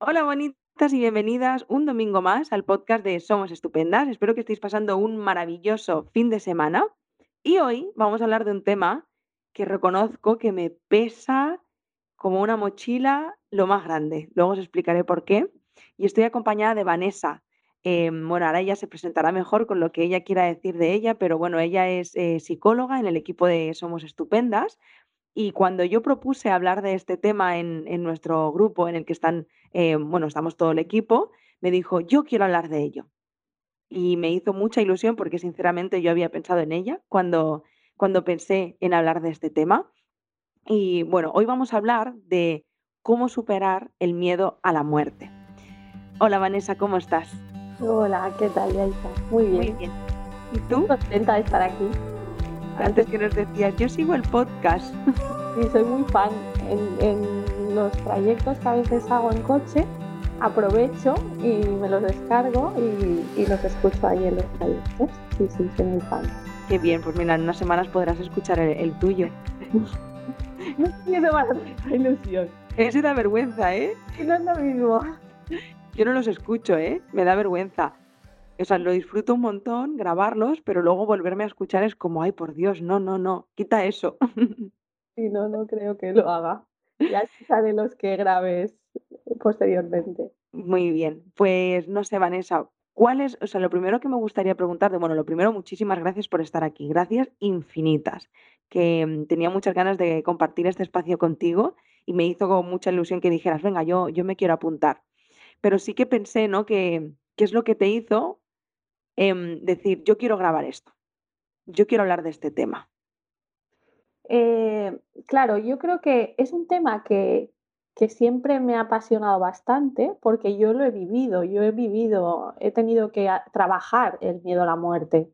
Hola bonitas y bienvenidas un domingo más al podcast de Somos Estupendas. Espero que estéis pasando un maravilloso fin de semana. Y hoy vamos a hablar de un tema que reconozco que me pesa como una mochila lo más grande. Luego os explicaré por qué. Y estoy acompañada de Vanessa. Em, bueno, ahora ella se presentará mejor con lo que ella quiera decir de ella, pero bueno, ella es eh, psicóloga en el equipo de Somos Estupendas y cuando yo propuse hablar de este tema en, en nuestro grupo en el que están, eh, bueno, estamos todo el equipo, me dijo, yo quiero hablar de ello. Y me hizo mucha ilusión porque sinceramente yo había pensado en ella cuando, cuando pensé en hablar de este tema. Y bueno, hoy vamos a hablar de cómo superar el miedo a la muerte. Hola Vanessa, ¿cómo estás? Hola, ¿qué tal, Yaisa? Muy bien. Muy bien. ¿Y tú? Muy contenta de estar aquí. Antes que nos decías, yo sigo el podcast. Sí, soy muy fan. En, en los trayectos que a veces hago en coche, aprovecho y me los descargo y, y los escucho ahí en los trayectos. Sí, sí, soy muy fan. Qué bien, pues mira, en unas semanas podrás escuchar el, el tuyo. No quiero más ilusión. Ese da vergüenza, ¿eh? No es lo mismo. Yo no los escucho, ¿eh? Me da vergüenza. O sea, lo disfruto un montón grabarlos, pero luego volverme a escuchar es como, ay, por Dios, no, no, no, quita eso. Y no, no creo que lo haga. Ya escucharé los que grabes posteriormente. Muy bien, pues no sé, Vanessa, ¿cuál es, o sea, lo primero que me gustaría preguntarte, bueno, lo primero, muchísimas gracias por estar aquí, gracias infinitas, que mm, tenía muchas ganas de compartir este espacio contigo y me hizo como mucha ilusión que dijeras, venga, yo, yo me quiero apuntar. Pero sí que pensé, ¿no? Que, ¿qué es lo que te hizo em, decir, yo quiero grabar esto, yo quiero hablar de este tema? Eh, claro, yo creo que es un tema que, que siempre me ha apasionado bastante porque yo lo he vivido, yo he vivido, he tenido que trabajar el miedo a la muerte.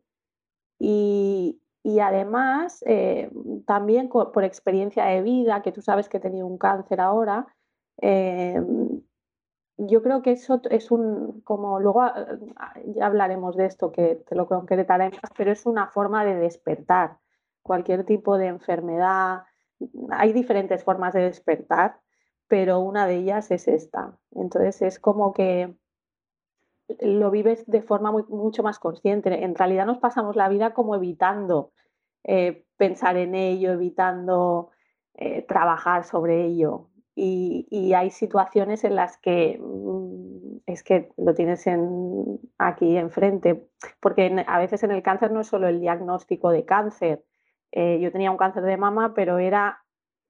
Y, y además, eh, también por experiencia de vida, que tú sabes que he tenido un cáncer ahora, eh, yo creo que eso es un, como luego ah, ya hablaremos de esto, que te lo concretaré más, pero es una forma de despertar cualquier tipo de enfermedad. Hay diferentes formas de despertar, pero una de ellas es esta. Entonces es como que lo vives de forma mucho más consciente. En realidad nos pasamos la vida como evitando eh, pensar en ello, evitando eh, trabajar sobre ello. Y, hay situaciones en las que mm, es que lo tienes en, aquí enfrente, porque a veces en el cáncer no es solo el diagnóstico de cáncer. Eh, yo tenía un cáncer de mama, pero era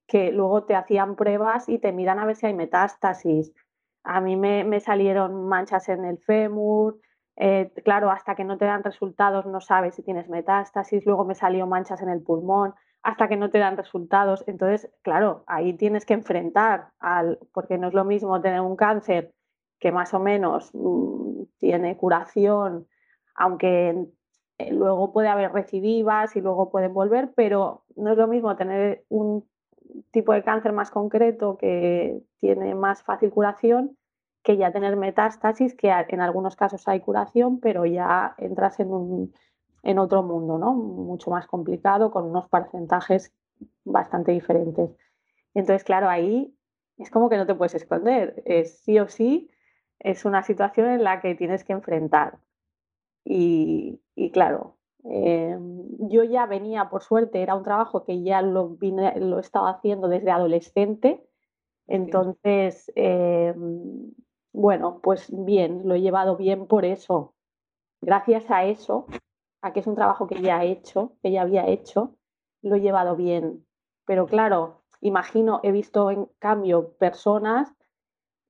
que luego te hacían pruebas y te miran a ver si hay metástasis. A mí me, me salieron manchas en el fémur, eh, claro, hasta que no te dan resultados no sabes si tienes metástasis, luego me salió manchas en el pulmón, hasta que no te dan resultados. Entonces, claro, ahí tienes que enfrentar al, porque no es lo mismo tener un cáncer que más o menos mm, tiene curación, aunque eh, luego puede haber recidivas y luego pueden volver, pero no es lo mismo tener un tipo de cáncer más concreto que tiene más fácil curación que ya tener metástasis, que en algunos casos hay curación, pero ya entras en, un, en otro mundo, ¿no? Mucho más complicado, con unos porcentajes bastante diferentes. Entonces, claro, ahí es como que no te puedes esconder, es sí o sí, es una situación en la que tienes que enfrentar. Y, y claro, eh, yo ya venía, por suerte, era un trabajo que ya lo, vine, lo estaba haciendo desde adolescente, entonces, eh, bueno, pues bien, lo he llevado bien por eso. Gracias a eso, a que es un trabajo que ya he hecho, que ya había hecho, lo he llevado bien. Pero claro, imagino, he visto en cambio personas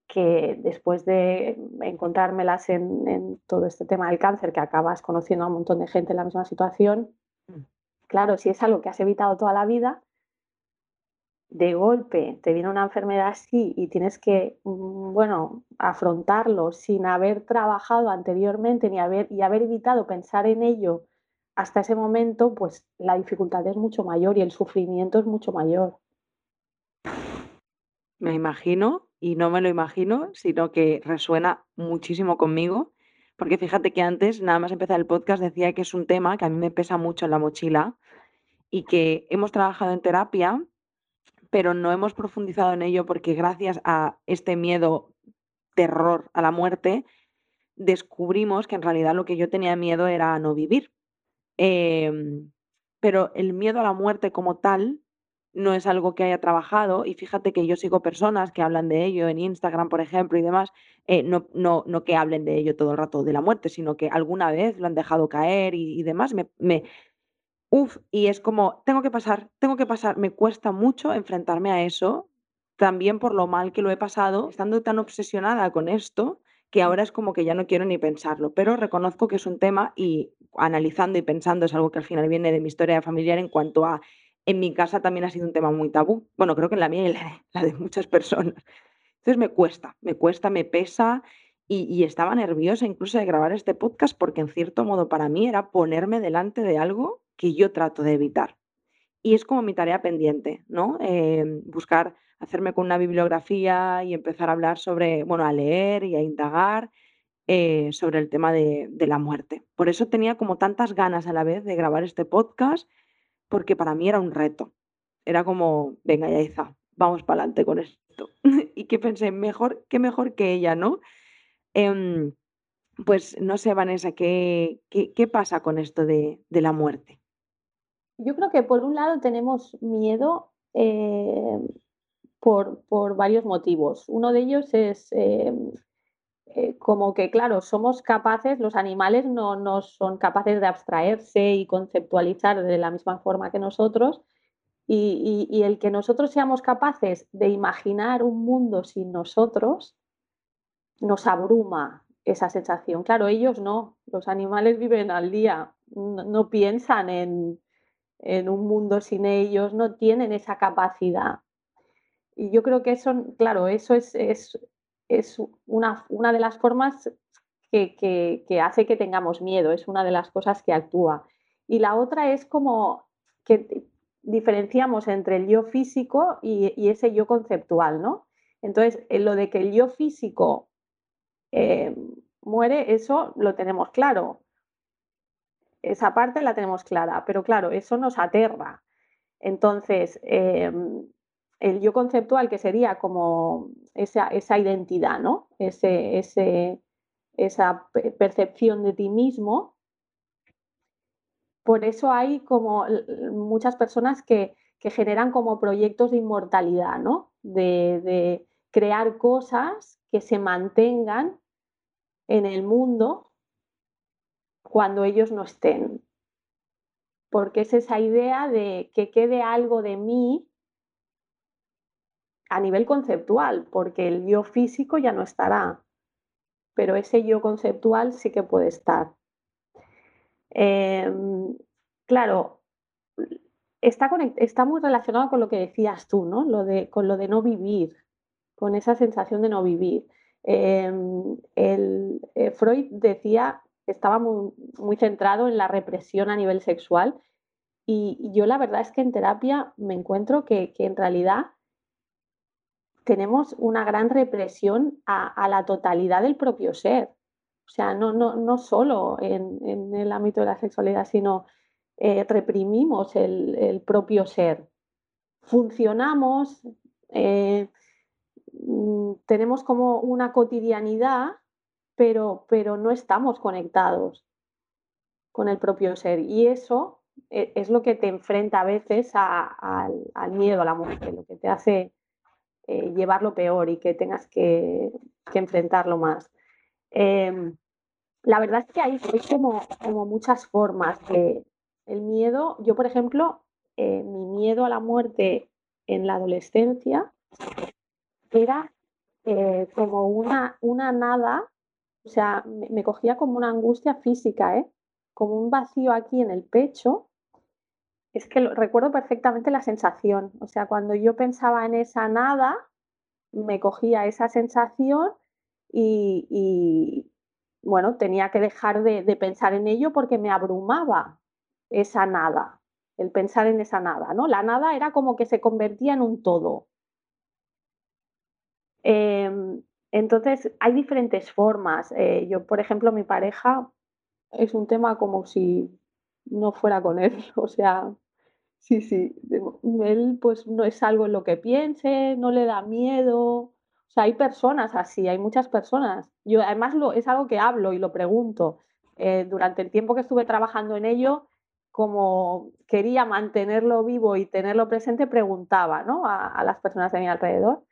que después de encontrármelas en, en todo este tema del cáncer, que acabas conociendo a un montón de gente en la misma situación, Mm. claro, si es algo que has evitado toda la vida, de golpe te viene una enfermedad así y tienes que, mm, bueno, afrontarlo sin haber trabajado anteriormente ni haber, y haber evitado pensar en ello hasta ese momento, pues la dificultad es mucho mayor y el sufrimiento es mucho mayor. Me imagino, y no me lo imagino, sino que resuena muchísimo conmigo, porque fíjate que antes, nada más empezar el podcast, decía que es un tema que a mí me pesa mucho en la mochila y que hemos trabajado en terapia, pero no hemos profundizado en ello porque gracias a este miedo terror a la muerte, descubrimos que en realidad lo que yo tenía miedo era no vivir. Em, pero el miedo a la muerte como tal no es algo que haya trabajado y fíjate que yo sigo personas que hablan de ello en Instagram, por ejemplo, y demás, eh, no, no, no que hablen de ello todo el rato de la muerte, sino que alguna vez lo han dejado caer y, demás. Me, uf, y es como, tengo que pasar, tengo que pasar. Me cuesta mucho enfrentarme a eso, también por lo mal que lo he pasado, estando tan obsesionada con esto, que ahora es como que ya no quiero ni pensarlo, pero reconozco que es un tema y analizando y pensando es algo que al final viene de mi historia familiar en cuanto a en mi casa también ha sido un tema muy tabú. Bueno, creo que en la mía y la, la de muchas personas. Entonces me cuesta, me cuesta, me pesa y, estaba nerviosa incluso de grabar este podcast porque en cierto modo para mí era ponerme delante de algo que yo trato de evitar. Y es como mi tarea pendiente, ¿no? Eh, buscar hacerme con una bibliografía y empezar a hablar sobre, bueno, a leer y a indagar eh, sobre el tema de, la muerte. Por eso tenía como tantas ganas a la vez de grabar este podcast porque para mí era un reto. Era como, venga, Yaiza, vamos para adelante con esto. y que pensé, mejor, qué mejor que ella, ¿no? Eh, pues no sé, Vanessa, ¿qué, qué, qué pasa con esto de, de, la muerte? Yo creo que por un lado tenemos miedo eh, por, por, varios motivos. Uno de ellos es eh, eh, como que, claro, somos capaces, los animales no, no, son capaces de abstraerse y conceptualizar de la misma forma que nosotros. Y, y, y, el que nosotros seamos capaces de imaginar un mundo sin nosotros nos abruma esa sensación. Claro, ellos no, los animales viven al día, no, piensan en, en, un mundo sin ellos, no tienen esa capacidad. Y yo creo que eso, claro, eso es, es es una, una de las formas que, que, que, hace que tengamos miedo, es una de las cosas que actúa. Y la otra es como que diferenciamos entre el yo físico y, y ese yo conceptual, ¿no? Entonces, lo de que el yo físico eh, muere, eso lo tenemos claro. Esa parte la tenemos clara, pero claro, eso nos aterra. Entonces, eh, el yo conceptual, que sería como esa, esa identidad, ¿no? Ese, ese, esa percepción de ti mismo. Por eso hay como muchas personas que, que generan como proyectos de inmortalidad, ¿no? De, de, crear cosas que se mantengan en el mundo cuando ellos no estén. Porque es esa idea de que quede algo de mí a nivel conceptual, porque el yo físico ya no estará, pero ese yo conceptual sí que puede estar. Eh, claro, está, está, muy relacionado con lo que decías tú, ¿no? Lo de, con lo de no vivir, con esa sensación de no vivir. El, eh, Freud decía, estaba muy, centrado en la represión a nivel sexual y, yo la verdad es que en terapia me encuentro que, en realidad tenemos una gran represión a, la totalidad del propio ser. O sea, no, no, no solo en, el ámbito de la sexualidad, sino eh, reprimimos el, propio ser. Funcionamos, eh, tenemos como una cotidianidad, pero, pero no estamos conectados con el propio ser. Y eso eh, es lo que te enfrenta a veces al miedo a la muerte, lo que te hace eh, llevarlo peor y que tengas que, enfrentarlo más. Eh, la verdad es que hay, como, muchas formas de el miedo. Yo, por ejemplo, eh, mi miedo a la muerte en la adolescencia era eh, como una, una nada, o sea, me, cogía como una angustia física, ¿eh? como un vacío aquí en el pecho es que recuerdo perfectamente la sensación. O sea, cuando yo pensaba en esa nada, me cogía esa sensación y, bueno, tenía que dejar de, de, pensar en ello porque me abrumaba esa nada, el pensar en esa nada, ¿no? La nada era como que se convertía en un todo. Eh, entonces, hay diferentes formas. Eh, yo, por ejemplo, mi pareja es un tema como si no fuera con él, o sea, Sí, sí. Él pues no es algo en lo que piense, no le da miedo. O sea, hay personas así, hay muchas personas. Yo además lo, es algo que hablo y lo pregunto. Eh, durante el tiempo que estuve trabajando en ello, como quería mantenerlo vivo y tenerlo presente, preguntaba ¿no? a, las personas de mi alrededor.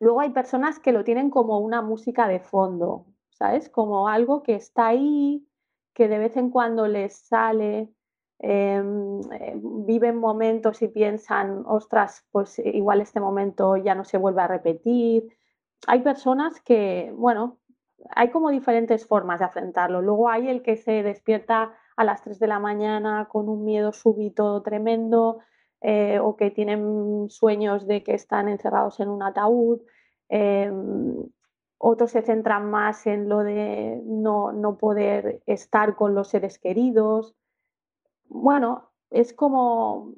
Luego hay personas que lo tienen como una música de fondo, ¿sabes? Como algo que está ahí, que de vez en cuando les sale, em, eh, viven momentos y piensan, ostras, pues igual este momento ya no se vuelve a repetir. Hay personas que, bueno, hay como diferentes formas de afrontarlo. Luego hay el que se despierta a las 3 de la mañana con un miedo súbito tremendo eh, o que tienen sueños de que están encerrados en un ataúd. Em, otros se centran más en lo de no, no, poder estar con los seres queridos. Bueno, es como,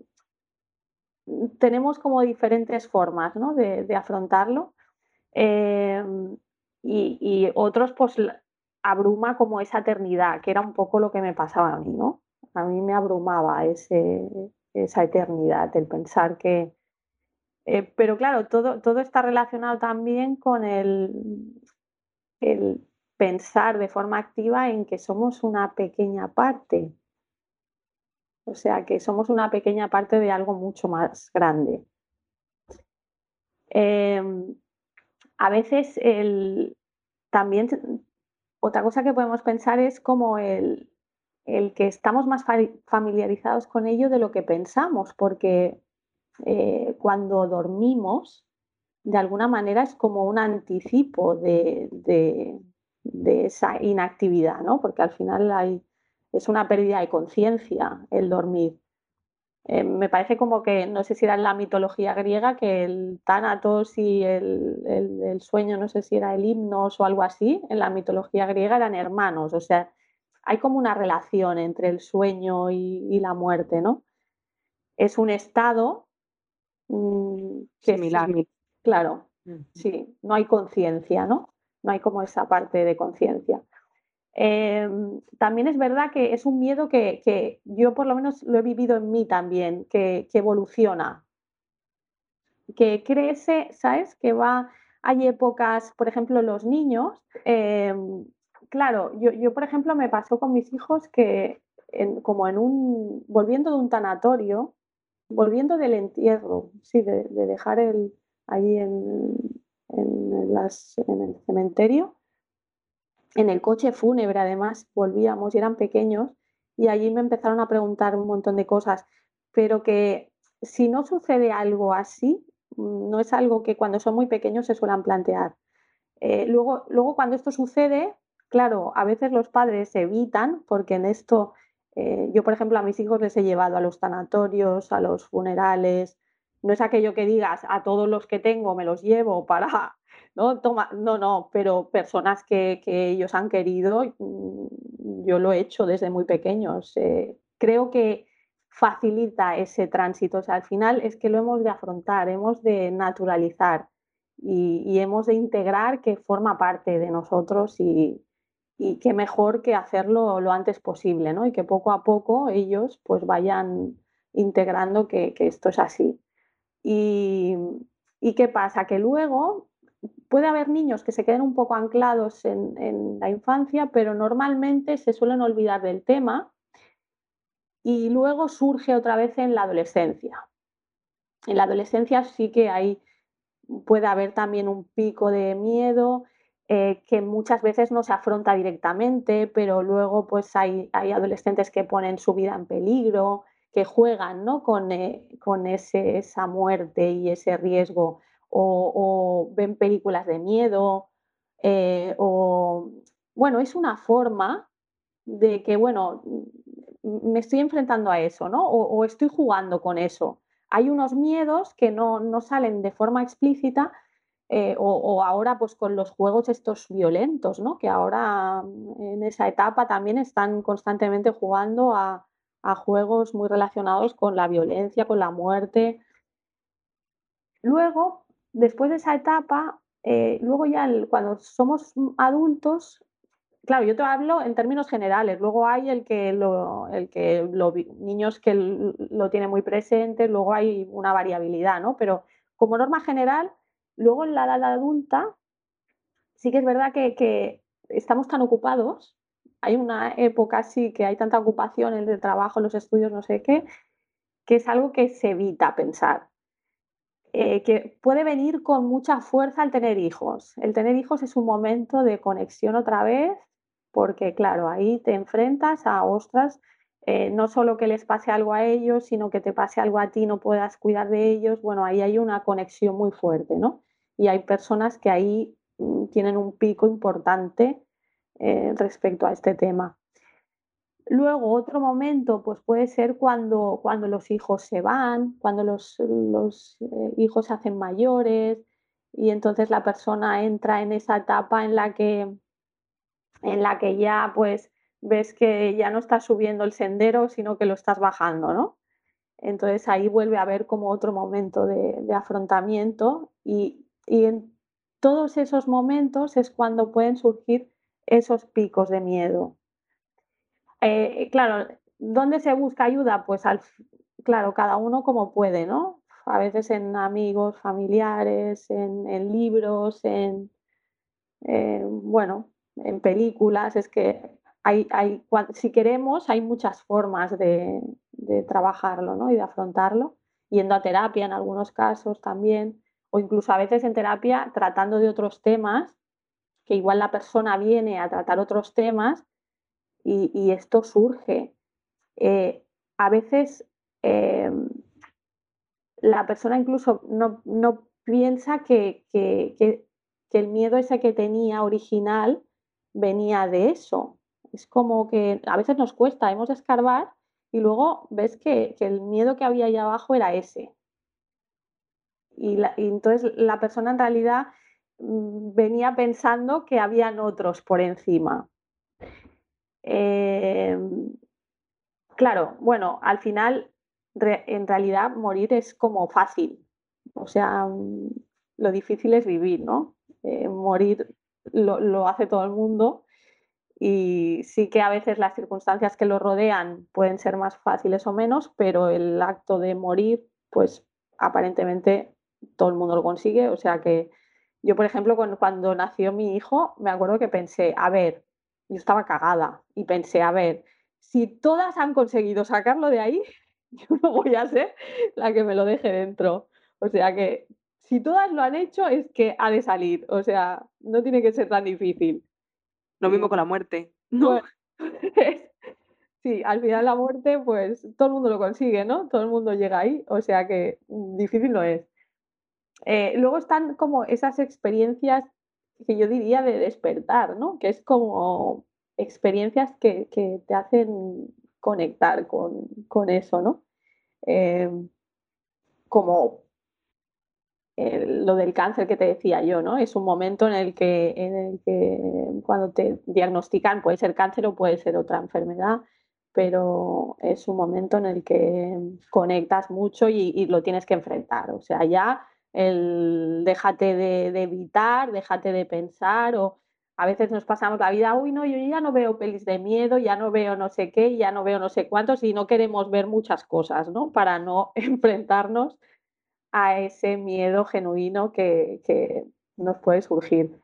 tenemos como diferentes formas ¿no? de, de, afrontarlo. Em, y, y, otros pues abruma como esa eternidad, que era un poco lo que me pasaba a mí, ¿no? A mí me abrumaba ese, esa eternidad, el pensar que... Eh, pero claro, todo, todo está relacionado también con el, el pensar de forma activa en que somos una pequeña parte. O sea, que somos una pequeña parte de algo mucho más grande. Em, a veces el, también otra cosa que podemos pensar es como el, que estamos más familiarizados con ello de lo que pensamos, porque eh, cuando dormimos, de alguna manera es como un anticipo de, esa inactividad, ¿no? porque al final hay, es una pérdida de conciencia el dormir. Eh, me parece como que, no sé si era en la mitología griega, que el Tánatos y el, sueño, no sé si era el himnos o algo así, en la mitología griega eran hermanos, o sea, hay como una relación entre el sueño y, la muerte, ¿no? Es un estado mm, similar. claro, sí, no hay conciencia, ¿no? No hay como esa parte de conciencia. Em, también es verdad que es un miedo que, yo por lo menos lo he vivido en mí también, que, evoluciona, que crece, ¿sabes? Que va, hay épocas, por ejemplo, los niños, em, claro, yo, por ejemplo me pasó con mis hijos que como en un, volviendo de un tanatorio, volviendo del entierro, sí, de, dejar el, ahí en, en el cementerio, en el coche fúnebre, además, volvíamos y eran pequeños y allí me empezaron a preguntar un montón de cosas, pero que si no sucede algo así, mm, no es algo que cuando son muy pequeños se suelen plantear. Eh, luego, luego, cuando esto sucede, claro, a veces los padres evitan, porque en esto, eh, yo por ejemplo a mis hijos les he llevado a los sanatorios, a los funerales, no es aquello que digas a todos los que tengo me los llevo para ¿no? Toma, no, no, pero personas que, ellos han querido, mm, yo lo he hecho desde muy pequeños. creo que facilita ese tránsito. O sea, al final es que lo hemos de afrontar, hemos de naturalizar y, hemos de integrar que forma parte de nosotros y, y qué mejor que hacerlo lo antes posible, ¿no? Y que poco a poco ellos pues vayan integrando que, esto es así. Y, ¿Y qué pasa? Que luego puede haber niños que se queden un poco anclados en, la infancia, pero normalmente se suelen olvidar del tema y luego surge otra vez en la adolescencia. En la adolescencia sí que hay, puede haber también un pico de miedo eh, que muchas veces no se afronta directamente, pero luego pues hay, hay adolescentes que ponen su vida en peligro, que juegan ¿no? con, eh, con ese, esa muerte y ese riesgo o, ven películas de miedo, eh, o bueno, es una forma de que, bueno, me estoy enfrentando a eso, ¿no? O, estoy jugando con eso. Hay unos miedos que no, salen de forma explícita, eh, o, ahora pues con los juegos estos violentos, ¿no? Que ahora en esa etapa también están constantemente jugando a, a juegos muy relacionados con la violencia, con la muerte. Luego, después de esa etapa, eh, luego ya cuando somos adultos, claro, yo te hablo en términos generales, luego hay el que lo, el que niños que lo tienen muy presente, luego hay una variabilidad, ¿no? Pero como norma general, Luego en la edad adulta, sí que es verdad que, estamos tan ocupados, hay una época así que hay tanta ocupación en el trabajo, los estudios, no sé qué, que es algo que se evita pensar. Eh, que puede venir con mucha fuerza al tener hijos. El tener hijos es un momento de conexión otra vez, porque claro, ahí te enfrentas a, ostras, eh, no solo que les pase algo a ellos, sino que te pase algo a ti, no puedas cuidar de ellos, bueno, ahí hay una conexión muy fuerte, ¿no? Y hay personas que ahí mm, tienen un pico importante eh, respecto a este tema. Luego, otro momento, pues puede ser cuando, cuando los hijos se van, cuando los, los eh, hijos se hacen mayores y entonces la persona entra en esa etapa en la que, en la que ya pues ves que ya no estás subiendo el sendero, sino que lo estás bajando, ¿no? Entonces ahí vuelve a haber como otro momento de, afrontamiento y, en todos esos momentos es cuando pueden surgir esos picos de miedo. Eh, claro, ¿dónde se busca ayuda? Pues al, claro, cada uno como puede, ¿no? A veces en amigos, familiares, en, libros, en, eh, bueno, en películas, es que hay, si queremos, hay muchas formas de, trabajarlo ¿no? y de afrontarlo, yendo a terapia en algunos casos también, o incluso a veces en terapia tratando de otros temas, que igual la persona viene a tratar otros temas y, esto surge. Eh, a veces eh, la persona incluso no, piensa que, que el miedo ese que tenía original venía de eso, es como que a veces nos cuesta, hemos de escarbar y luego ves que, el miedo que había ahí abajo era ese. Y, entonces la persona en realidad mm, venía pensando que habían otros por encima. Em, claro, bueno, al final en realidad morir es como fácil. O sea, mm, lo difícil es vivir, ¿no? Eh, morir lo hace todo el mundo y sí que a veces las circunstancias que lo rodean pueden ser más fáciles o menos, pero el acto de morir, pues aparentemente todo el mundo lo consigue. O sea que yo, por ejemplo, cuando, nació mi hijo, me acuerdo que pensé, a ver, yo estaba cagada y pensé, a ver, si todas han conseguido sacarlo de ahí, yo no voy a ser la que me lo deje dentro. O sea que si todas lo han hecho es que ha de salir. O sea, no tiene que ser tan difícil. Lo mismo con la muerte, ¿no? sí, al final la muerte, pues todo el mundo lo consigue, ¿no? Todo el mundo llega ahí, o sea que mm, difícil no es. Eh, luego están como esas experiencias que yo diría de despertar, ¿no? Que es como experiencias que, te hacen conectar con, eso, ¿no? Eh, como lo del cáncer que te decía yo, ¿no? Es un momento en el que, en el que cuando te diagnostican puede ser cáncer o puede ser otra enfermedad, pero es un momento en el que conectas mucho y, lo tienes que enfrentar. O sea, ya el déjate de, evitar, déjate de pensar o a veces nos pasamos la vida, uy, no, yo ya no veo pelis de miedo, ya no veo no sé qué, ya no veo no sé cuántos y no queremos ver muchas cosas, ¿no? Para no enfrentarnos a ese miedo genuino que, nos puede surgir.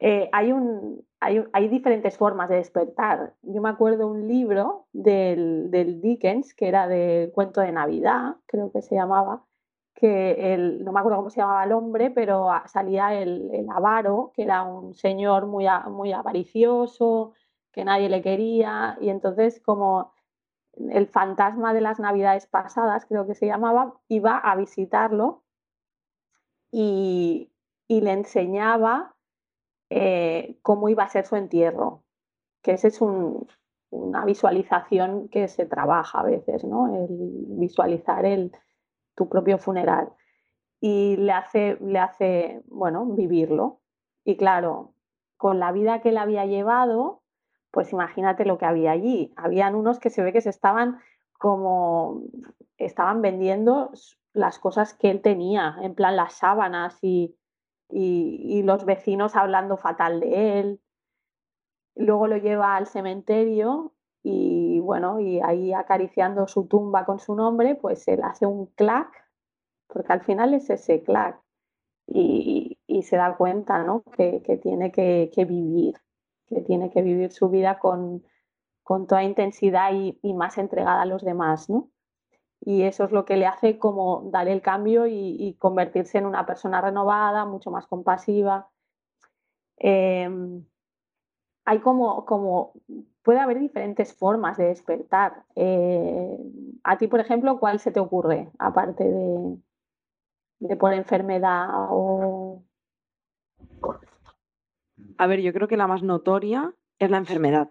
Eh, hay, un, hay, diferentes formas de despertar. Yo me acuerdo un libro del, Dickens, que era del cuento de Navidad, creo que se llamaba, que el, no me acuerdo cómo se llamaba el hombre, pero salía el, el avaro, que era un señor muy, muy avaricioso, que nadie le quería, y entonces como el fantasma de las navidades pasadas, creo que se llamaba, iba a visitarlo y, le enseñaba eh, cómo iba a ser su entierro, que esa es una visualización que se trabaja a veces, ¿no? El visualizar el, tu propio funeral. Y le hace, le hace, bueno, vivirlo. Y claro, con la vida que él había llevado, pues imagínate lo que había allí. Habían unos que se ve que se estaban como, estaban vendiendo las cosas que él tenía, en plan las sábanas y, y, los vecinos hablando fatal de él. Luego lo lleva al cementerio y bueno, y ahí acariciando su tumba con su nombre, pues él hace un clac, porque al final es ese clac. y, se da cuenta ¿no? que, tiene que, vivir, que tiene que vivir su vida con, con toda intensidad y, más entregada a los demás, ¿no? Y eso es lo que le hace como dar el cambio y, convertirse en una persona renovada, mucho más compasiva. Em, hay como, como, puede haber diferentes formas de despertar. Eh, a ti, por ejemplo, ¿cuál se te ocurre, aparte de, de por enfermedad o... A ver, yo creo que la más notoria es la enfermedad.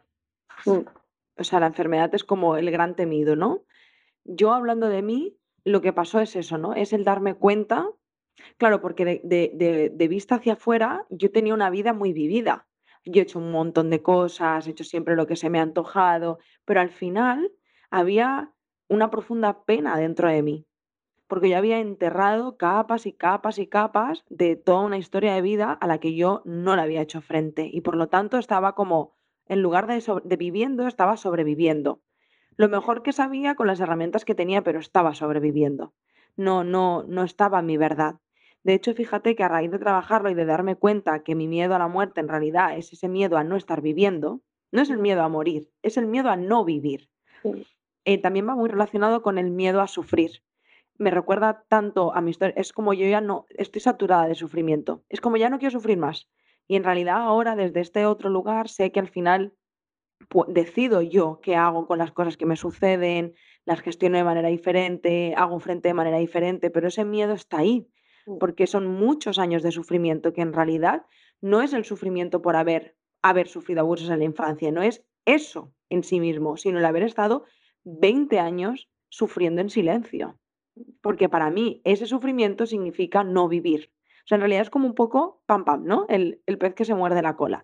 Mm. O sea, la enfermedad es como el gran temido, ¿no? Yo hablando de mí, lo que pasó es eso, ¿no? Es el darme cuenta, claro, porque de, de vista hacia afuera yo tenía una vida muy vivida yo he hecho un montón de cosas, he hecho siempre lo que se me ha antojado, pero al final había una profunda pena dentro de mí, porque yo había enterrado capas y capas y capas de toda una historia de vida a la que yo no le había hecho frente y por lo tanto estaba como, en lugar de, de viviendo, estaba sobreviviendo. Lo mejor que sabía con las herramientas que tenía, pero estaba sobreviviendo. No, no, no estaba mi verdad. De hecho, fíjate que a raíz de trabajarlo y de darme cuenta que mi miedo a la muerte en realidad es ese miedo a no estar viviendo, no es el miedo a morir, es el miedo a no vivir. Eh, también va muy relacionado con el miedo a sufrir. Me recuerda tanto a mi historia, es como yo ya no estoy saturada de sufrimiento, es como ya no quiero sufrir más. Y en realidad ahora desde este otro lugar sé que al final decido yo qué hago con las cosas que me suceden, las gestiono de manera diferente, hago frente de manera diferente, pero ese miedo está ahí. Porque son muchos años de sufrimiento que en realidad no es el sufrimiento por haber, haber sufrido abusos en la infancia, no es eso en sí mismo, sino el haber estado 20 años sufriendo en silencio. Porque para mí ese sufrimiento significa no vivir. O sea, en realidad es como un poco pam pam, ¿no? El, el pez que se muerde la cola.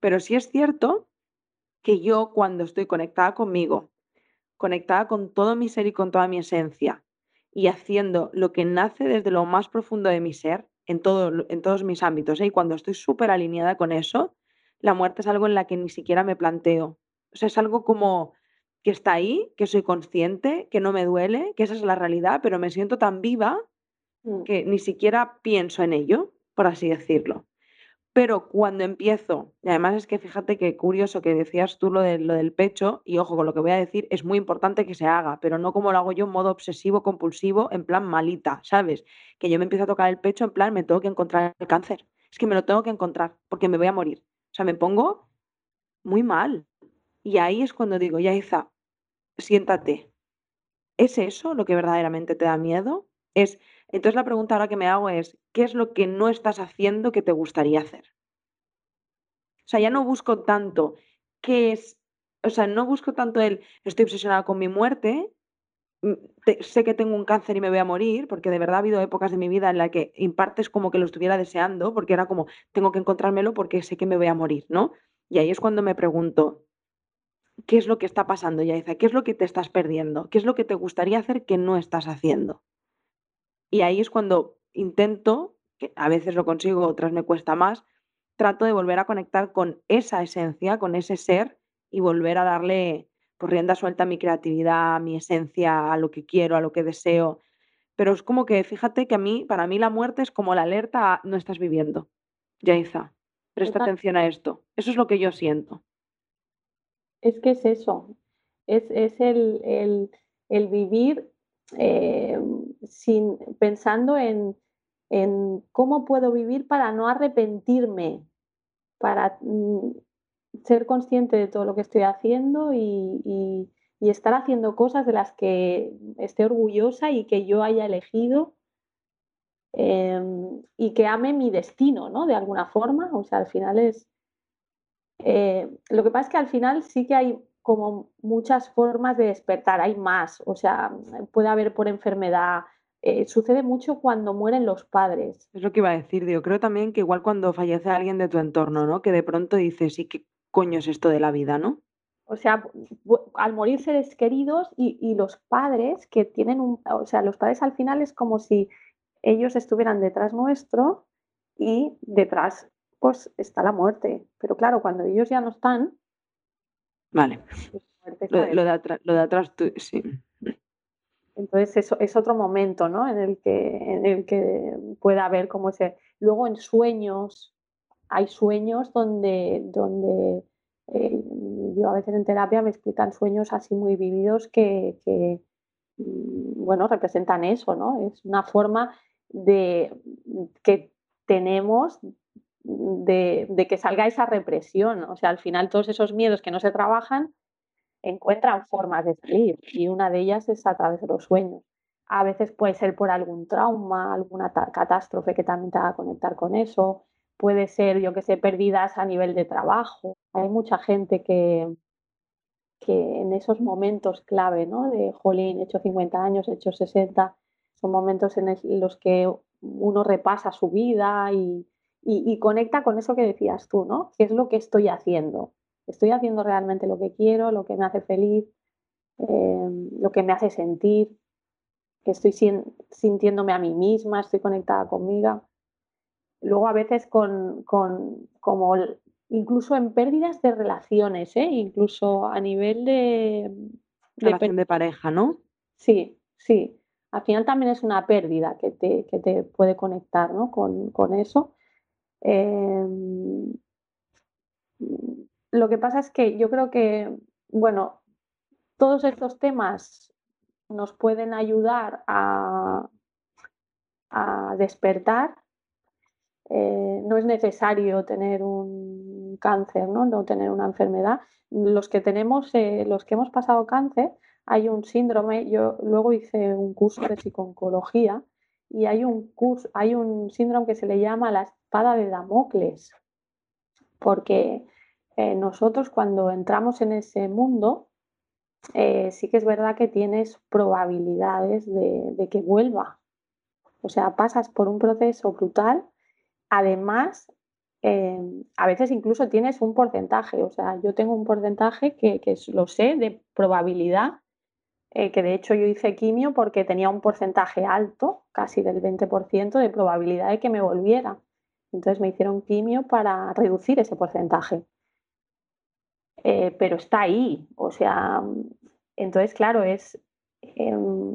Pero sí es cierto que yo cuando estoy conectada conmigo, conectada con todo mi ser y con toda mi esencia, y haciendo lo que nace desde lo más profundo de mi ser, en, todo, en todos mis ámbitos. ¿eh? Y cuando estoy súper alineada con eso, la muerte es algo en la que ni siquiera me planteo. O sea, es algo como que está ahí, que soy consciente, que no me duele, que esa es la realidad, pero me siento tan viva mm. que ni siquiera pienso en ello, por así decirlo. Pero cuando empiezo, y además es que fíjate qué curioso que decías tú lo, de, lo del pecho, y ojo con lo que voy a decir, es muy importante que se haga, pero no como lo hago yo en modo obsesivo, compulsivo, en plan malita, ¿sabes? Que yo me empiezo a tocar el pecho en plan, me tengo que encontrar el cáncer. Es que me lo tengo que encontrar porque me voy a morir. O sea, me pongo muy mal. Y ahí es cuando digo, ya Iza, siéntate. ¿Es eso lo que verdaderamente te da miedo? Es entonces la pregunta ahora que me hago es, ¿qué es lo que no estás haciendo que te gustaría hacer? O sea, ya no busco tanto qué es, o sea, no busco tanto el, estoy obsesionada con mi muerte, mm, sé que tengo un cáncer y me voy a morir, porque de verdad ha habido épocas de mi vida en las que en parte es como que lo estuviera deseando, porque era como, tengo que encontrármelo porque sé que me voy a morir, ¿no? Y ahí es cuando me pregunto, ¿qué es lo que está pasando, Yaiza? ¿Qué es lo que te estás perdiendo? ¿Qué es lo que te gustaría hacer que no estás haciendo? Y ahí es cuando intento, que a veces lo consigo, otras me cuesta más, trato de volver a conectar con esa esencia, con ese ser y volver a darle por pues, rienda suelta a mi creatividad, a mi esencia, a lo que quiero, a lo que deseo. Pero es como que, fíjate que a mí, para mí la muerte es como la alerta a no estás viviendo. Yaiza, presta atención a esto. Eso es lo que yo siento. Es que es eso. Es, el, el, el, vivir eh, sin, pensando en, cómo puedo vivir para no arrepentirme, para mm, ser consciente de todo lo que estoy haciendo y, estar haciendo cosas de las que esté orgullosa y que yo haya elegido em, y que ame mi destino, ¿no? De alguna forma. O sea, al final es... Eh, lo que pasa es que al final sí que hay como muchas formas de despertar, hay más, o sea, puede haber por enfermedad, eh, sucede mucho cuando mueren los padres. Es lo que iba a decir, digo, creo también que igual cuando fallece alguien de tu entorno, ¿no? Que de pronto dices, sí, ¿qué coño es esto de la vida, no? O sea, al morir seres queridos y, y los padres que tienen un, o sea, los padres al final es como si ellos estuvieran detrás nuestro y detrás pues está la muerte. Pero claro, cuando ellos ya no están, Vale. Lo, de, atrás, tú, sí. Entonces eso es otro momento, ¿no? En el que, en el que pueda haber como ese... Luego en sueños, hay sueños donde, donde eh, yo a veces en terapia me explican sueños así muy vividos que, que, mm, bueno, representan eso, ¿no? Es una forma de que tenemos de, que salga esa represión. O sea, al final todos esos miedos que no se trabajan encuentran formas de salir y una de ellas es a través de los sueños. A veces puede ser por algún trauma, alguna catástrofe que también te haga conectar con eso. Puede ser, yo que sé, pérdidas a nivel de trabajo. Hay mucha gente que, que en esos momentos clave, ¿no? De, jolín, he hecho 50 años, he hecho 60, son momentos en los que uno repasa su vida y, y, y, conecta con eso que decías tú, ¿no? ¿Qué es lo que estoy haciendo? ¿Estoy haciendo realmente lo que quiero, lo que me hace feliz, eh, lo que me hace sentir? ¿Estoy sintiéndome a mí misma? ¿Estoy conectada conmigo? Luego a veces con, con como incluso en pérdidas de relaciones, ¿eh? incluso a nivel de... de Relación de pareja, ¿no? Sí, sí. Al final también es una pérdida que te, que te puede conectar ¿no? con, con eso. Eh, lo que pasa es que yo creo que, bueno, todos estos temas nos pueden ayudar a, despertar. Eh, no es necesario tener un cáncer, ¿no? no tener una enfermedad. Los que tenemos, eh, los que hemos pasado cáncer, hay un síndrome. Yo luego hice un curso de psiconcología y hay un curso, hay un síndrome que se le llama la espada de Damocles, porque eh, nosotros cuando entramos en ese mundo, eh, sí que es verdad que tienes probabilidades de, que vuelva. O sea, pasas por un proceso brutal. Además, eh, a veces incluso tienes un porcentaje. O sea, yo tengo un porcentaje que, que lo sé de probabilidad, que de hecho yo hice quimio porque tenía un porcentaje alto, casi del 20% de probabilidad de que me volviera. Entonces me hicieron quimio para reducir ese porcentaje. Eh, pero está ahí. O sea, entonces, claro, es em,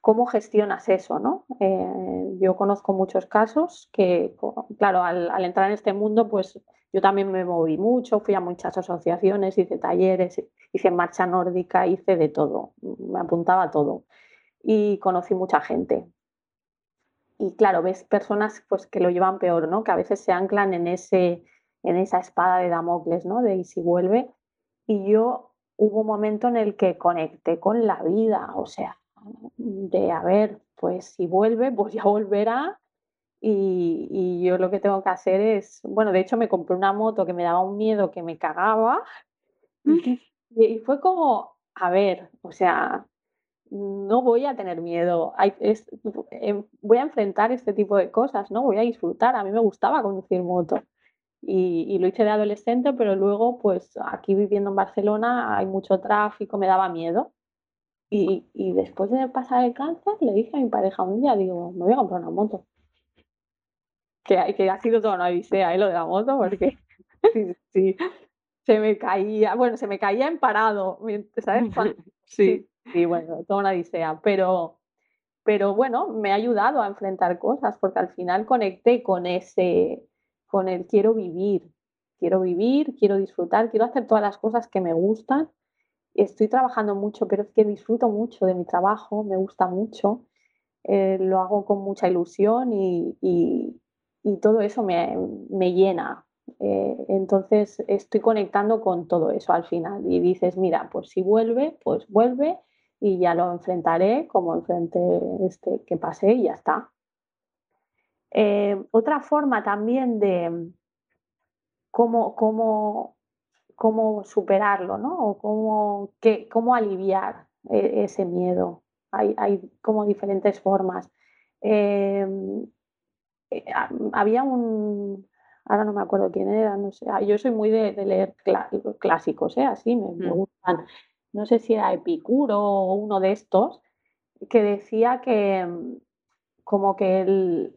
cómo gestionas eso, ¿no? Eh, yo conozco muchos casos que, claro, al, entrar en este mundo, pues yo también me moví mucho, fui a muchas asociaciones, hice talleres, hice marcha nórdica, hice de todo, me apuntaba a todo y conocí mucha gente. Y claro, ves personas pues, que lo llevan peor, ¿no? Que a veces se anclan en, ese, en esa espada de Damocles, ¿no? De y si vuelve, y yo hubo un momento en el que conecté con la vida, o sea, de a ver, pues si vuelve, pues ya volverá. Y, y, yo lo que tengo que hacer es, bueno, de hecho me compré una moto que me daba un miedo que me cagaba. Y, y fue como, a ver, o sea, no voy a tener miedo, em, voy a enfrentar este tipo de cosas, ¿no? Voy a disfrutar, a mí me gustaba conducir moto y, lo hice de adolescente, pero luego, pues aquí viviendo en Barcelona hay mucho tráfico, me daba miedo. Y, y después de pasar el cáncer, le dije a mi pareja un día, digo, me voy a comprar una moto. Que, que ha sido toda una odisea, ¿eh? Lo de la moto, porque sí, sí, se me caía, bueno, se me caía en parado, ¿sabes? Sí. sí, bueno, toda una odisea, pero, pero bueno, me ha ayudado a enfrentar cosas, porque al final conecté con ese, con el quiero vivir, quiero vivir, quiero disfrutar, quiero hacer todas las cosas que me gustan. Estoy trabajando mucho, pero es que disfruto mucho de mi trabajo, me gusta mucho, eh, lo hago con mucha ilusión y, y, todo eso me, me llena. Eh, entonces estoy conectando con todo eso al final y dices, mira, pues si vuelve, pues vuelve y ya lo enfrentaré como enfrenté este que pasé y ya está. Eh, otra forma también de cómo, cómo, cómo superarlo, ¿no? O cómo, qué, cómo aliviar e, ese miedo. Hay, hay, como diferentes formas. Em, eh, había un, ahora no me acuerdo quién era, no sé, ah, yo soy muy de, leer clásicos, ¿eh? así me, me, mm. gustan. No sé si era Epicuro o uno de estos, que decía que como que el,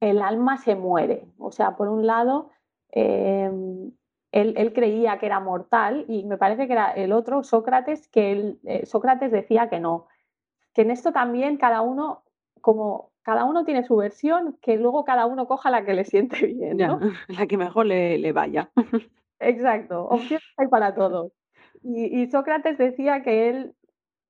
el alma se muere. O sea, por un lado, em, él, creía que era mortal y me parece que era el otro, Sócrates, que él, eh, Sócrates decía que no, que en esto también cada uno, como cada uno tiene su versión, que luego cada uno coja la que le siente bien, ¿no? la que mejor le, vaya. Exacto, opciones hay para todos. Y, Sócrates decía que él,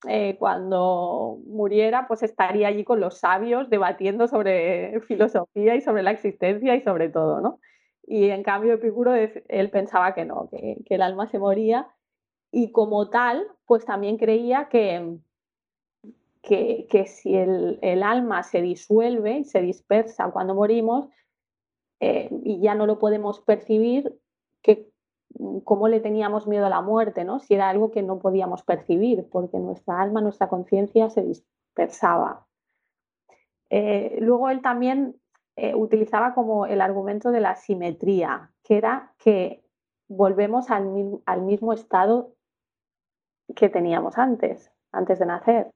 eh, cuando muriera, pues estaría allí con los sabios debatiendo sobre filosofía y sobre la existencia y sobre todo, ¿no? Y en cambio Epicuro, él pensaba que no, que, el alma se moría y como tal, pues también creía que, que, si el, alma se disuelve y se dispersa cuando morimos eh, y ya no lo podemos percibir, que cómo le teníamos miedo a la muerte, ¿no? Si era algo que no podíamos percibir, porque nuestra alma, nuestra conciencia se dispersaba. Eh, luego él también eh, utilizaba como el argumento de la simetría, que era que volvemos al, mismo estado que teníamos antes, antes de nacer.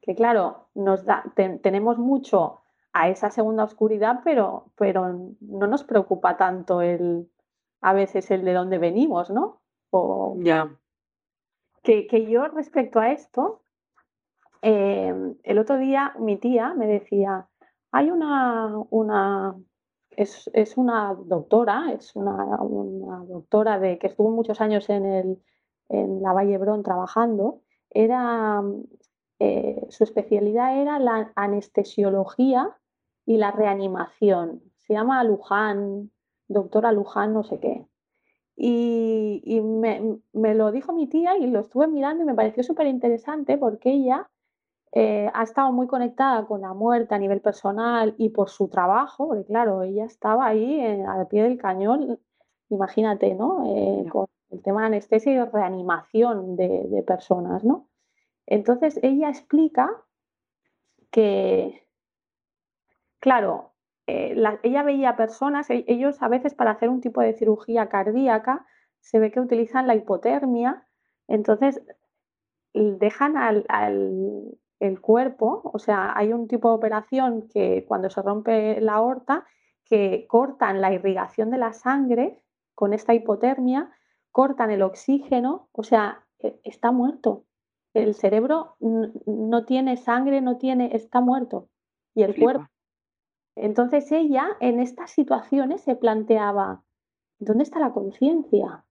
Que claro, nos da, tenemos mucho a esa segunda oscuridad, pero, pero no nos preocupa tanto el, a veces el de dónde venimos, ¿no? ya. Que, yo respecto a esto, eh, el otro día mi tía me decía, hay una, una es, una doctora, es una, doctora de, que estuvo muchos años en, el, en la Valle Brón trabajando. Era, eh, su especialidad era la anestesiología y la reanimación. Se llama Luján, doctora Luján, no sé qué. Y, me, me, lo dijo mi tía y lo estuve mirando y me pareció súper interesante porque ella eh, ha estado muy conectada con la muerte a nivel personal y por su trabajo, porque claro, ella estaba ahí eh, al pie del cañón, imagínate, ¿no? Eh, con el tema de anestesia y reanimación de, personas, ¿no? Entonces ella explica que, claro, ella veía personas, e, ellos a veces para hacer un tipo de cirugía cardíaca se ve que utilizan la hipotermia, entonces dejan al, el cuerpo, o sea, hay un tipo de operación que cuando se rompe la aorta, que cortan la irrigación de la sangre con esta hipotermia, cortan el oxígeno, o sea, e, está muerto. El cerebro no tiene sangre, no tiene, está muerto. Y el cuerpo. Entonces ella en estas situaciones se planteaba, ¿dónde está la conciencia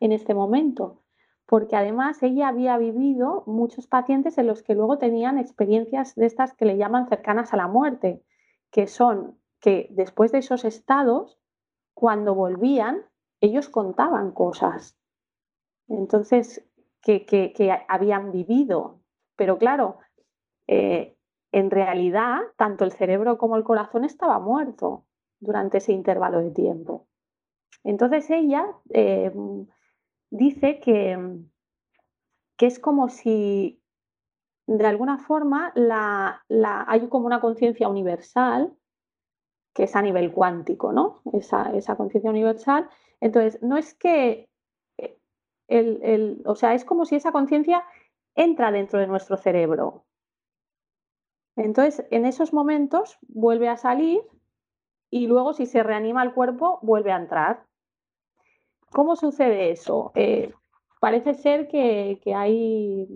en este momento? porque además ella había vivido muchos pacientes en los que luego tenían experiencias de estas que le llaman cercanas a la muerte, que son que después de esos estados, cuando volvían, ellos contaban cosas. Entonces, que, habían vivido. Pero claro, eh, en realidad, tanto el cerebro como el corazón estaba muerto durante ese intervalo de tiempo. Entonces ella eh, dice que, que es como si de alguna forma la, hay como una conciencia universal que es a nivel cuántico, ¿no? Esa, esa conciencia universal. Entonces, no es que eh, el, el, o sea, es como si esa conciencia entra dentro de nuestro cerebro. Entonces, en esos momentos vuelve a salir y luego si se reanima el cuerpo, vuelve a entrar. ¿Cómo sucede eso? Eh, parece ser que, hay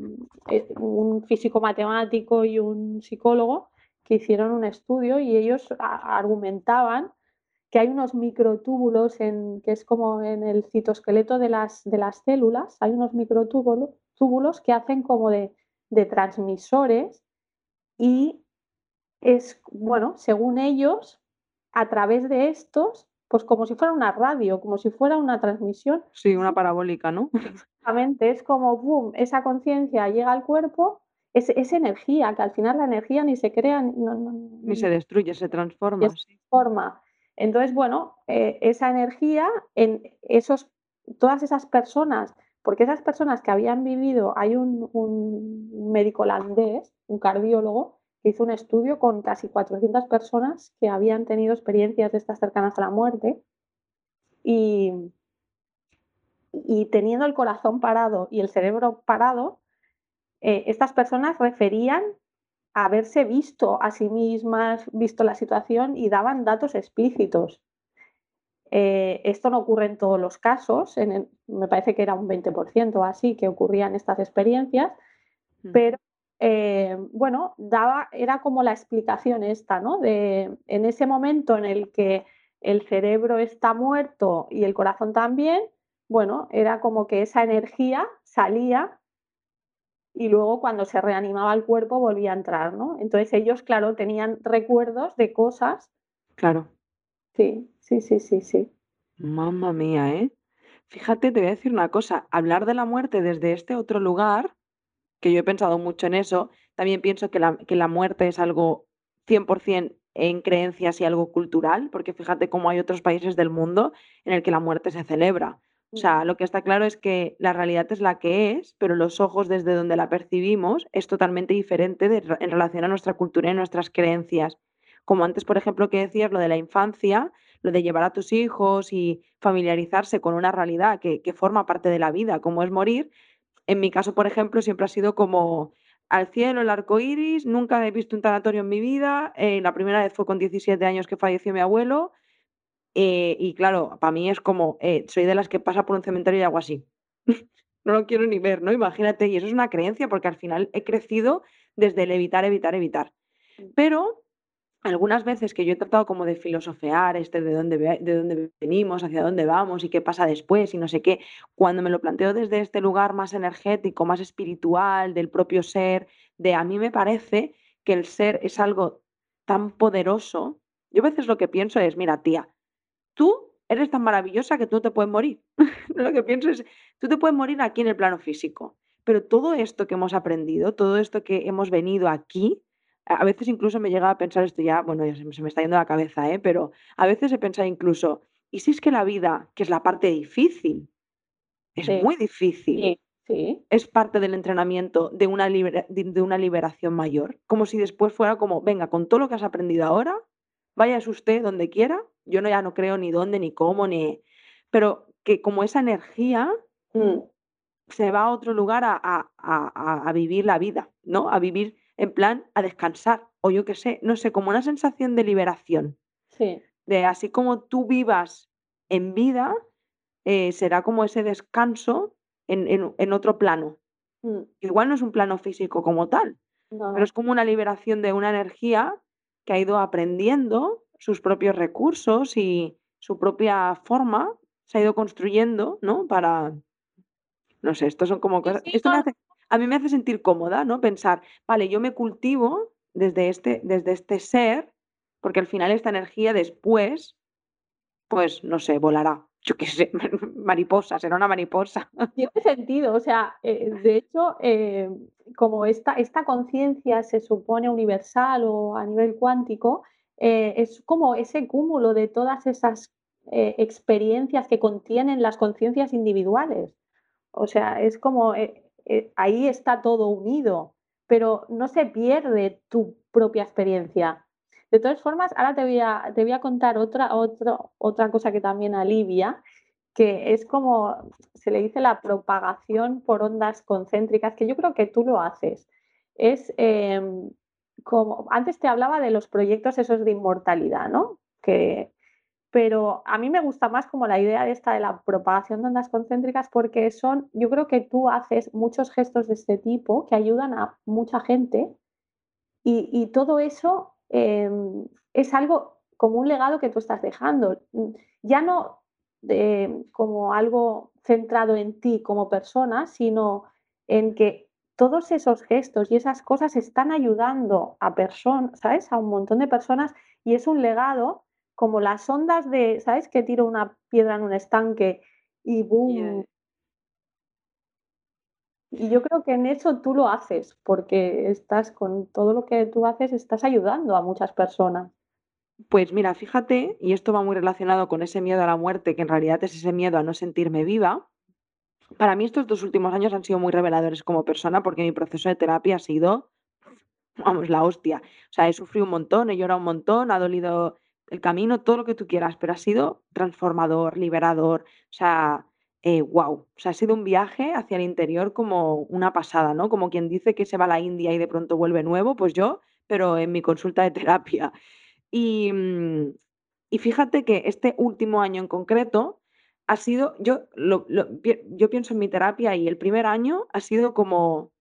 eh, un físico matemático y un psicólogo que hicieron un estudio y ellos argumentaban que hay unos microtúbulos en, que es como en el citoesqueleto de las, de las células, hay unos microtúbulos que hacen como de, de transmisores y es, bueno, según ellos, a través de estos pues como si fuera una radio, como si fuera una transmisión. Sí, una parabólica, ¿no? Exactamente, es como, boom, esa conciencia llega al cuerpo, es, energía, que al final la energía ni se crea, ni se destruye, se transforma. Se transforma. Entonces, bueno, eh, esa energía en esos, todas esas personas, porque esas personas que habían vivido, hay un, médico holandés, un cardiólogo, hizo un estudio con casi 400 personas que habían tenido experiencias de estas cercanas a la muerte y, teniendo el corazón parado y el cerebro parado, eh, estas personas referían haberse visto a sí mismas, visto la situación y daban datos explícitos. Eh, esto no ocurre en todos los casos, me parece que era un 20% así que ocurrían estas experiencias, mm. pero eh, bueno, daba, era como la explicación esta, ¿no? De en ese momento en el que el cerebro está muerto y el corazón también, bueno, era como que esa energía salía y luego cuando se reanimaba el cuerpo volvía a entrar, ¿no? Entonces ellos, claro, tenían recuerdos de cosas. Claro. Sí, sí, sí, sí, sí. Mamma mía, ¿eh? Fíjate, te voy a decir una cosa, hablar de la muerte desde este otro lugar, que yo he pensado mucho en eso, también pienso que la, que la muerte es algo 100% en creencias y algo cultural, porque fíjate cómo hay otros países del mundo en el que la muerte se celebra. O sea, lo que está claro es que la realidad es la que es, pero los ojos desde donde la percibimos es totalmente diferente de en relación a nuestra cultura y nuestras creencias. Como antes, por ejemplo, que decías lo de la infancia, lo de llevar a tus hijos y familiarizarse con una realidad que, que forma parte de la vida, como es morir. En mi caso, por ejemplo, siempre ha sido como al cielo, el arco iris, nunca he visto un tanatorio en mi vida. eh, la primera vez fue con 17 años que falleció mi abuelo eh, y claro, para mí es como, eh, soy de las que pasa por un cementerio y hago así. No lo quiero ni ver, ¿no? Imagínate, y eso es una creencia porque al final he crecido desde el evitar, evitar, evitar. Mm. Pero algunas veces que yo he tratado como de filosofear este de dónde, de dónde venimos, hacia dónde vamos y qué pasa después y no sé qué, cuando me lo planteo desde este lugar más energético, más espiritual, del propio ser, de a mí me parece que el ser es algo tan poderoso. Yo a veces lo que pienso es, mira, tía, Tú eres tan maravillosa que tú te puedes morir. Lo que pienso es, tú te puedes morir aquí en el plano físico, pero todo esto que hemos aprendido, todo esto que hemos venido aquí, a veces incluso me llega a pensar esto ya, bueno, ya se me, se me está yendo la cabeza, ¿eh? Pero a veces he pensado incluso, ¿y si es que la vida, que es la parte difícil, es Sí, muy difícil, sí, sí, es parte del entrenamiento de una, libera- de de una liberación mayor? Como si después fuera como, venga, con todo lo que has aprendido ahora, Váyase usted donde quiera, yo no ya no creo ni dónde, ni cómo, ni pero que como esa energía mm, se va a otro lugar a a a a vivir la vida, ¿no? A vivir en plan a descansar, o yo qué sé, no sé, como una sensación de liberación, sí, de así como tú vivas en vida, eh, será como ese descanso en en en otro plano. mm, Igual no es un plano físico como tal, no, pero es como una liberación de una energía que ha ido aprendiendo sus propios recursos y su propia forma, se ha ido construyendo, ¿no? Para, no sé, esto son como cosas sí, esto no, me no, hace a mí me hace sentir cómoda, ¿no? Pensar, vale, yo me cultivo desde este desde este ser, porque al final esta energía después, pues, no sé, volará. Yo qué sé, mariposa, será una mariposa. tiene sentido, o sea, eh, de hecho, eh, como esta esta conciencia se supone universal o a nivel cuántico, eh, es como ese cúmulo de todas esas, experiencias que contienen las conciencias individuales. O sea, es como, eh, ahí está todo unido, pero no se pierde tu propia experiencia. De todas formas, ahora te voy a, te voy a contar otra, otro- otra cosa que también alivia, que es como se le dice la propagación por ondas concéntricas, que yo creo que tú lo haces. Es em, como, antes te hablaba de los proyectos esos de inmortalidad, ¿no? Que, pero a mí me gusta más como la idea de esta de la propagación de ondas concéntricas porque son, yo creo que tú haces muchos gestos de este tipo que ayudan a mucha gente y, y todo eso em, es algo como un legado que tú estás dejando. Ya no de- como algo centrado en ti como persona, sino en que todos esos gestos y esas cosas están ayudando a personas, ¿sabes? A un montón de personas y es un legado como las ondas de, ¿sabes? Que tiro una piedra en un estanque y boom. Yeah. Y yo creo que en eso tú lo haces, porque estás con todo lo que tú haces, estás ayudando a muchas personas. Pues mira, fíjate, y esto va muy relacionado con ese miedo a la muerte, que en realidad es ese miedo a no sentirme viva. Para mí estos 2 últimos años han sido muy reveladores como persona, porque mi proceso de terapia ha sido, vamos, la hostia. O sea, he sufrido un montón, he llorado un montón, ha dolido el camino, todo lo que tú quieras, pero ha sido transformador, liberador, o sea, eh, guau. O sea, ha sido un viaje hacia el interior como una pasada, ¿no? Como quien dice que se va a la India y de pronto vuelve nuevo, pues yo, pero en mi consulta de terapia. Y, mm, y fíjate que este último año en concreto ha sido, yo, yo pienso en mi terapia y el primer año ha sido como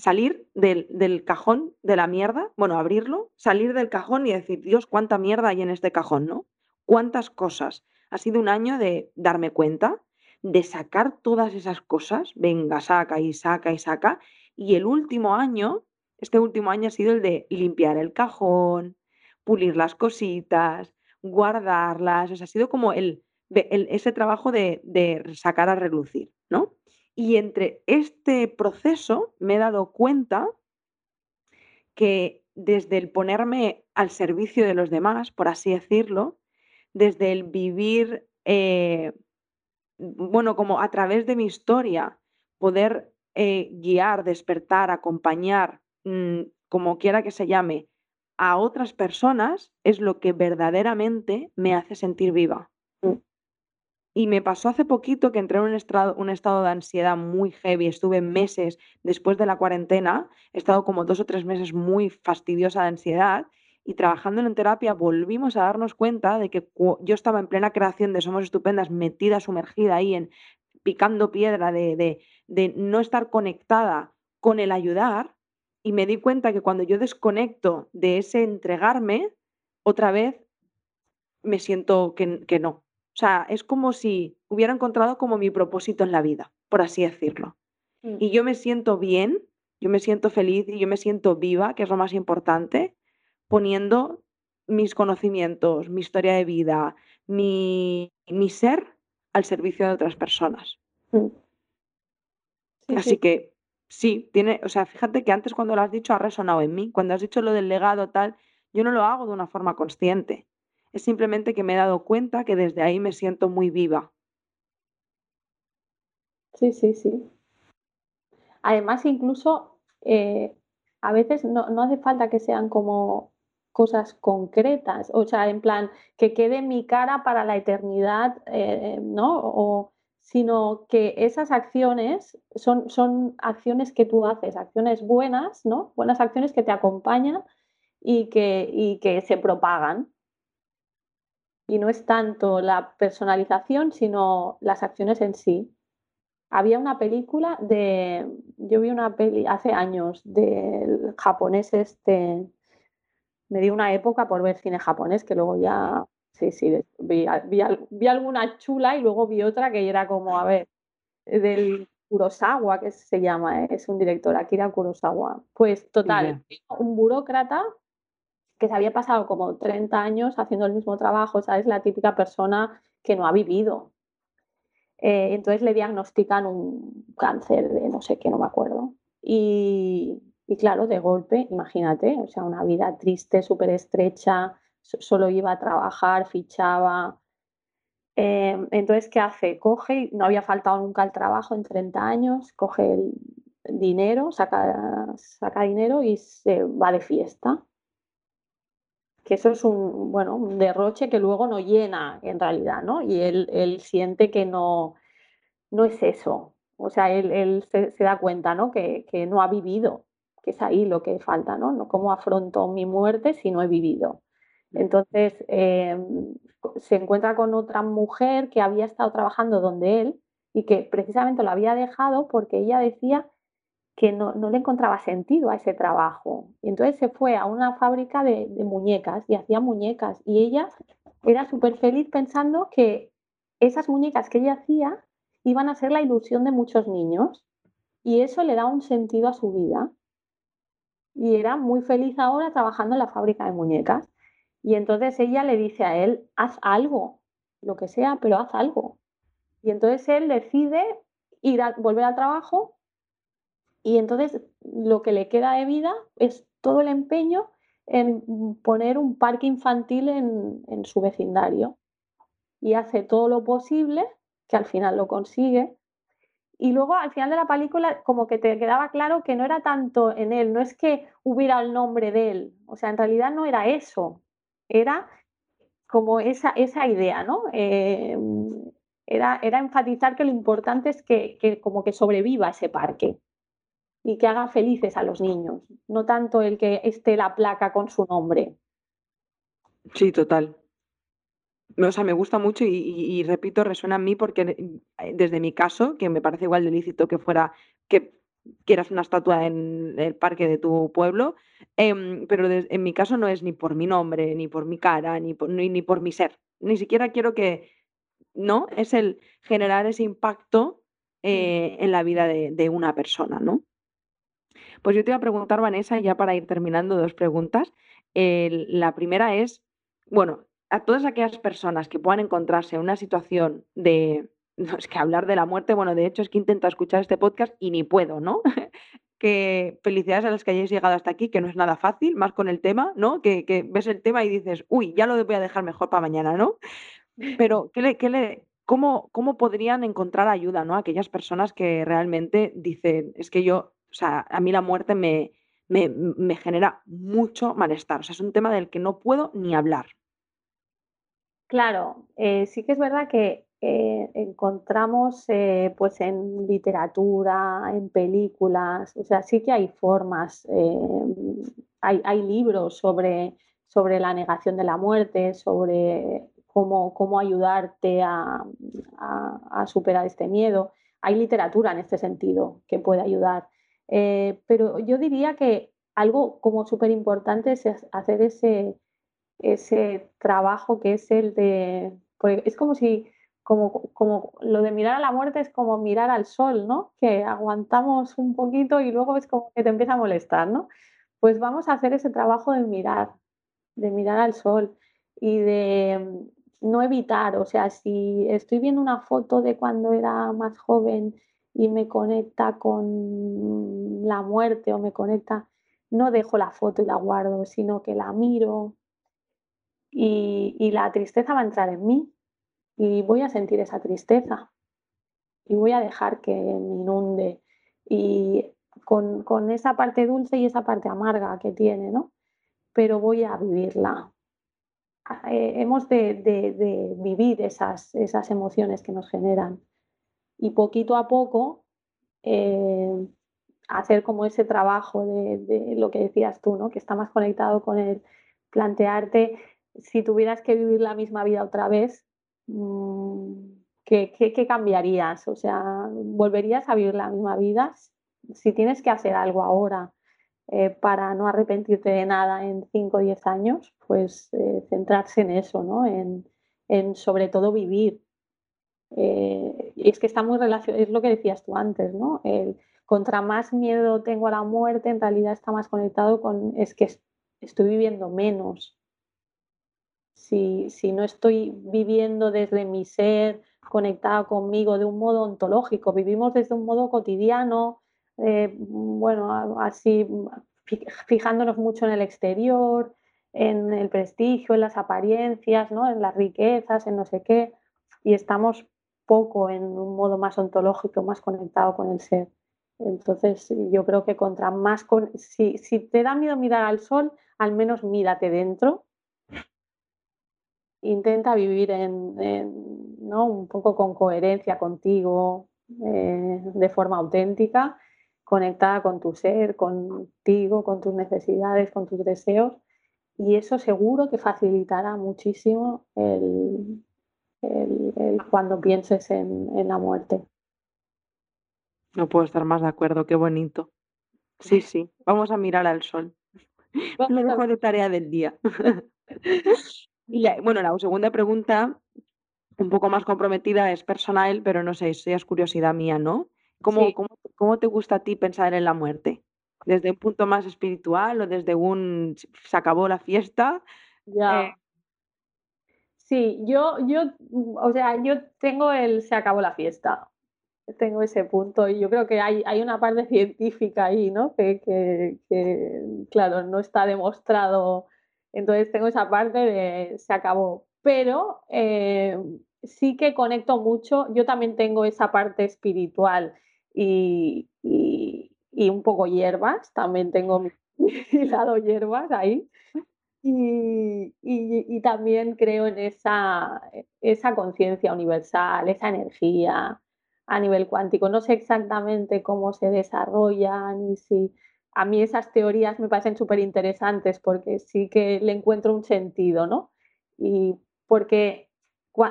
salir del, del, cajón de la mierda, bueno, abrirlo, salir del cajón y decir, Dios, cuánta mierda hay en este cajón, ¿no? Cuántas cosas. Ha sido un año de darme cuenta, de sacar todas esas cosas, venga, saca y saca y saca. Y el último año, este último año ha sido el de limpiar el cajón, pulir las cositas, guardarlas, ha sido como el, el ese trabajo de, de sacar a relucir, ¿no? Y entre este proceso me he dado cuenta que desde el ponerme al servicio de los demás, por así decirlo, desde el vivir, eh, bueno, como a través de mi historia, poder eh, guiar, despertar, acompañar, mm, como quiera que se llame, a otras personas, es lo que verdaderamente me hace sentir viva. Mm. Y me pasó hace poquito que entré en un estado, un estado de ansiedad muy heavy, estuve meses después de la cuarentena, he estado como dos o tres meses muy fastidiosa de ansiedad y trabajando en terapia volvimos a darnos cuenta de que yo estaba en plena creación de Somos Estupendas, metida, sumergida ahí en picando piedra, de, de, de no estar conectada con el ayudar y me di cuenta que cuando yo desconecto de ese entregarme, otra vez me siento que, que no, o sea, es como si hubiera encontrado como mi propósito en la vida, por así decirlo. Mm. Y yo me siento bien, yo me siento feliz y yo me siento viva, que es lo más importante, poniendo mis conocimientos, mi historia de vida, mi, mi ser al servicio de otras personas. Mm. Así que sí, tiene, o sea, fíjate que antes cuando lo has dicho ha resonado en mí. Cuando has dicho lo del legado tal, yo no lo hago de una forma consciente. Es simplemente que me he dado cuenta que desde ahí me siento muy viva. Sí, sí, sí. Además, incluso eh, a veces no, hace falta que sean como cosas concretas, o sea, en plan, que quede mi cara para la eternidad, eh, ¿no? O, sino que esas acciones son, son acciones que tú haces, acciones buenas, ¿no? Buenas acciones que te acompañan y que, y que se propagan y no es tanto la personalización, sino las acciones en sí. Había una película de, yo vi una peli hace años del japonés este, me dio una época por ver cine japonés que luego ya, sí, sí, vi, vi, alguna chula y luego vi otra que era como, a ver, del Kurosawa, que se llama, ¿eh? es un director, Akira Kurosawa. Pues total, un burócrata que se había pasado como 30 años haciendo el mismo trabajo, ¿sabes? La típica persona que no ha vivido. Eh, entonces le diagnostican un cáncer de no sé qué, no me acuerdo. Y, claro, de golpe, imagínate, o sea, una vida triste, súper estrecha, solo iba a trabajar, fichaba. Eh, entonces, ¿qué hace? Coge, no había faltado nunca el trabajo en 30 años, coge el dinero, saca, saca dinero y se va de fiesta que eso es un, bueno, un derroche que luego no llena en realidad, ¿no? Y él, siente que no, no es eso. O sea, él, se, da cuenta, ¿no? Que, no ha vivido, que es ahí lo que falta, ¿no? no ¿Cómo afronto mi muerte si no he vivido? Entonces, em, se encuentra con otra mujer que había estado trabajando donde él y que precisamente lo había dejado porque ella decía que no, le encontraba sentido a ese trabajo. Y entonces se fue a una fábrica de, muñecas y hacía muñecas. Y ella era súper feliz pensando que esas muñecas que ella hacía iban a ser la ilusión de muchos niños. Y eso le da un sentido a su vida. Y era muy feliz ahora trabajando en la fábrica de muñecas. Y entonces ella le dice a él, haz algo, lo que sea, pero haz algo. Y entonces él decide ir a, volver al trabajo y entonces lo que le queda de vida es todo el empeño en poner un parque infantil en, su vecindario. Y hace todo lo posible, que al final lo consigue. Y luego al final de la película como que te quedaba claro que no era tanto en él, no es que hubiera el nombre de él, o sea, en realidad no era eso, era como esa, esa idea, ¿no? Eh, era, era enfatizar que lo importante es que, que como que sobreviva ese parque y que haga felices a los niños, no tanto el que esté la placa con su nombre. Sí, total. O sea, me gusta mucho y, repito, resuena en mí porque eh, desde mi caso, que me parece igual de lícito que fuera, que quieras una estatua en el parque de tu pueblo, em, pero en mi caso no es ni por mi nombre, ni por mi cara, ni por, ni, ni por mi ser. Ni siquiera quiero que, ¿no? Es el generar ese impacto eh, en la vida de, de una persona, ¿no? Pues yo te iba a preguntar, Vanessa, ya para ir terminando, dos preguntas. La primera es, bueno, a todas aquellas personas que puedan encontrarse en una situación de, no es que hablar de la muerte, bueno, de hecho es que intento escuchar este podcast y ni puedo, ¿no? Que felicidades a las que hayáis llegado hasta aquí, que no es nada fácil, más con el tema, ¿no? Que, que ves el tema y dices, uy, ya lo voy a dejar mejor para mañana, ¿no? Pero, ¿qué le, qué le, cómo, cómo podrían encontrar ayuda, ¿no? Aquellas personas que realmente dicen, es que yo, o sea, a mí la muerte me, me, me genera mucho malestar. O sea, es un tema del que no puedo ni hablar. Claro, eh, sí que es verdad que eh, encontramos eh, pues en literatura, en películas, o sea, sí que hay formas, hay, hay libros sobre, sobre la negación de la muerte, sobre cómo, cómo ayudarte a- a superar este miedo. Hay literatura en este sentido que puede ayudar. Eh, pero yo diría que algo como súper importante es hacer ese ese trabajo que es el de, pues es como si, como, como lo de mirar a la muerte es como mirar al sol, ¿no? Que aguantamos un poquito y luego es como que te empieza a molestar, ¿no? Pues vamos a hacer ese trabajo de mirar, de mirar al sol y de no evitar, o sea, si estoy viendo una foto de cuando era más joven y me conecta con la muerte o me conecta, no dejo la foto y la guardo, sino que la miro, y, y la tristeza va a entrar en mí y voy a sentir esa tristeza y voy a dejar que me inunde y con, con esa parte dulce y esa parte amarga que tiene, ¿no? Pero voy a vivirla. Eh, hemos de, de- de vivir esas, esas emociones que nos generan y poquito a poco eh, hacer como ese trabajo de, lo que decías tú, ¿no? Que está más conectado con el plantearte si tuvieras que vivir la misma vida otra vez, mm, ¿qué, qué- qué cambiarías? O sea, ¿volverías a vivir la misma vida? Si tienes que hacer algo ahora eh, para no arrepentirte de nada en 5 o 10 años, pues eh, centrarse en eso, ¿no? En, en sobre todo vivir. Eh, es que está muy relacionado, es lo que decías tú antes, ¿no? El, contra más miedo tengo a la muerte, en realidad está más conectado con, es que es- estoy viviendo menos. Si, si no estoy viviendo desde mi ser, conectada conmigo de un modo ontológico, vivimos desde un modo cotidiano, eh, bueno, así fi- fijándonos mucho en el exterior, en el prestigio, en las apariencias, ¿no? En las riquezas, en no sé qué, y estamos poco en un modo más ontológico, más conectado con el ser. Entonces, yo creo que contra más con, si, si te da miedo mirar al sol, al menos mírate dentro intenta vivir en, en, ¿no? un poco con coherencia contigo, eh, de forma auténtica, conectada con tu ser, contigo, con tus necesidades, con tus deseos. Y eso seguro que facilitará muchísimo el, el- el cuando pienses en, en la muerte. No puedo estar más de acuerdo, qué bonito. Sí, sí, vamos a mirar al sol. Lo dejo de tarea del día. Y la- bueno, la segunda pregunta, un poco más comprometida, es personal, pero no sé, ya es curiosidad mía, ¿no? ¿Cómo, Sí, cómo, cómo te gusta a ti pensar en la muerte? ¿Desde un punto más espiritual o desde un se acabó la fiesta? Eh, ya. Sí, yo, yo, o sea, yo tengo el se acabó la fiesta. Tengo ese punto y yo creo que hay, hay una parte científica ahí, ¿no? Que, que, claro, no está demostrado. Entonces tengo esa parte de se acabó. Pero eh, sí que conecto mucho. Yo también tengo esa parte espiritual y, y, y un poco hierbas. También tengo mi, mi lado hierbas ahí. Y, y- también creo en esa, esa conciencia universal, esa energía a nivel cuántico. No sé exactamente cómo se desarrollan y si a mí esas teorías me parecen súper interesantes porque sí que le encuentro un sentido, ¿no? Y porque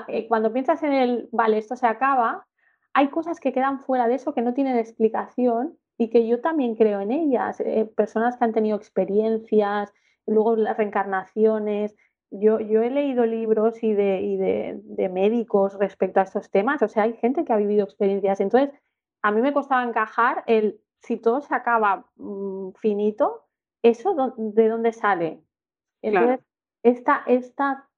eh, cuando piensas en el, vale, esto se acaba, hay cosas que quedan fuera de eso que no tienen explicación y que yo también creo en ellas, eh, personas que han tenido experiencias, luego las reencarnaciones. Yo, yo he leído libros y, de, y de, de, médicos respecto a estos temas, o sea, hay gente que ha vivido experiencias. Entonces, a mí me costaba encajar el, si todo se acaba mmm, finito, ¿eso de dónde sale? Entonces, esta, esta,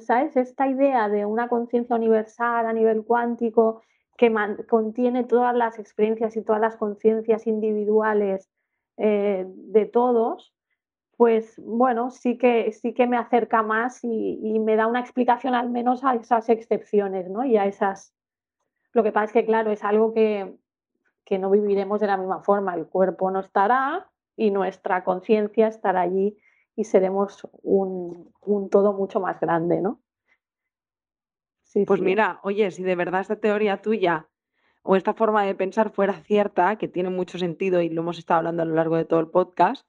¿sabes? esta idea de una conciencia universal a nivel cuántico que contiene todas las experiencias y todas las conciencias individuales eh, de todos, pues bueno, sí que, sí que me acerca más y, y, me da una explicación al menos a esas excepciones, ¿no? Y a esas... Lo que pasa es que, claro, es algo que, que no viviremos de la misma forma. El cuerpo no estará y nuestra conciencia estará allí y seremos un, un, todo mucho más grande, ¿no? Sí, pues sí. mira, oye, si de verdad esta teoría tuya o esta forma de pensar fuera cierta, que tiene mucho sentido y lo hemos estado hablando a lo largo de todo el podcast,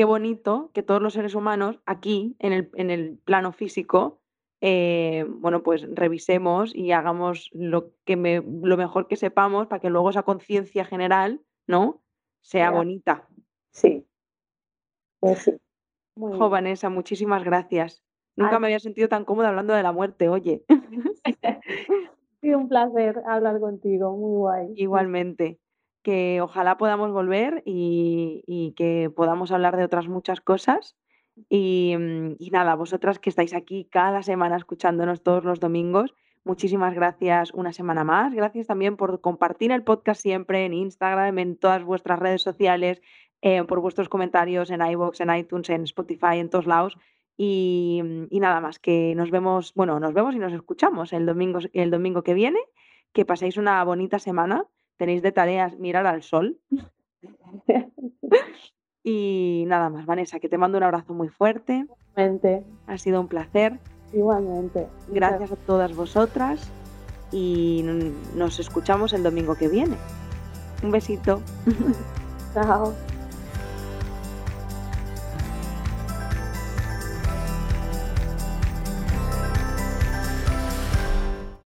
qué bonito que todos los seres humanos aquí, en el, en el plano físico, eh, bueno, pues revisemos y hagamos lo, que me, lo mejor que sepamos para que luego esa conciencia general, ¿no? Sea bonita. Sí. Pues sí. Muy Jo. Vanessa, muchísimas gracias. Nunca Ay. me había sentido tan cómoda hablando de la muerte, oye. Sido un placer hablar contigo, muy guay. Sí. Igualmente. Que ojalá podamos volver y, y que podamos hablar de otras muchas cosas. Y, mm, y nada, vosotras que estáis aquí cada semana escuchándonos todos los domingos, muchísimas gracias una semana más. Gracias también por compartir el podcast siempre en Instagram, en todas vuestras redes sociales, eh, por vuestros comentarios en iVoox, en iTunes, en Spotify, en todos lados. Y, mm, y nada más, que nos vemos, bueno, nos vemos y nos escuchamos el domingo, el domingo que viene. Que paséis una bonita semana. Tenéis de tareas mirar al sol. Y nada más, Vanessa, que te mando un abrazo muy fuerte. Igualmente, Ha sido un placer. igualmente. Gracias a todas vosotras y nos escuchamos el domingo que viene. Un besito. Chao.